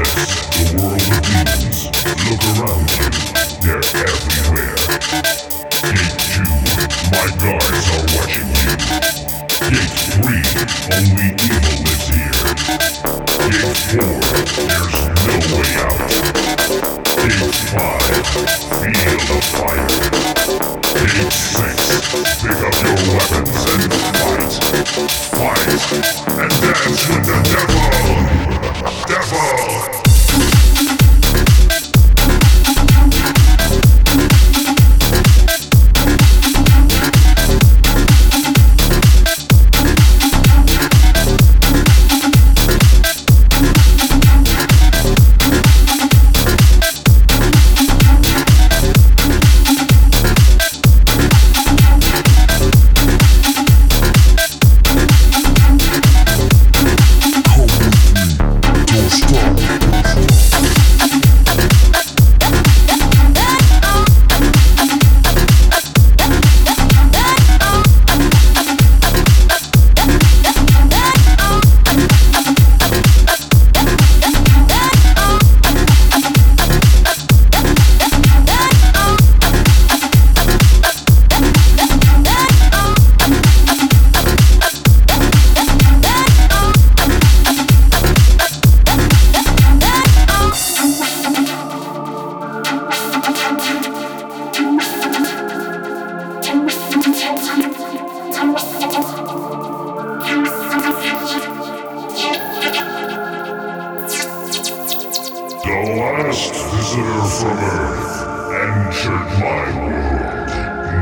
the world of demons. Look around you, they're everywhere. Gate 2, my guards are watching you. Gate 3, only evil lives here. Gate 4, there's no way out. Gate 5, feel the fire. Gate 6, pick up your weapons and fight. Fight! Visitor from Earth entered my world.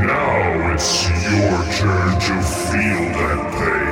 Now it's your turn to feel that pain.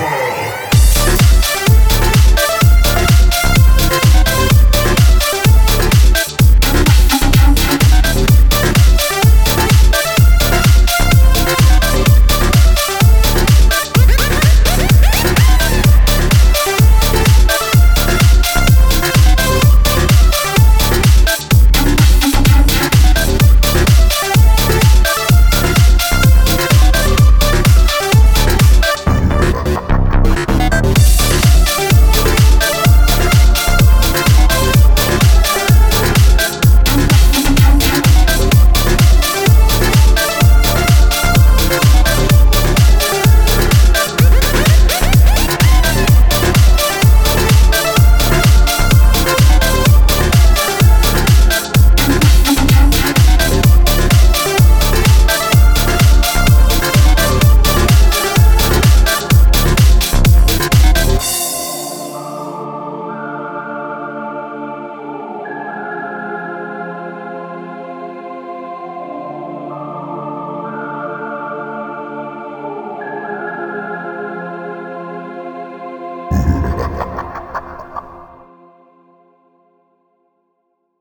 fall.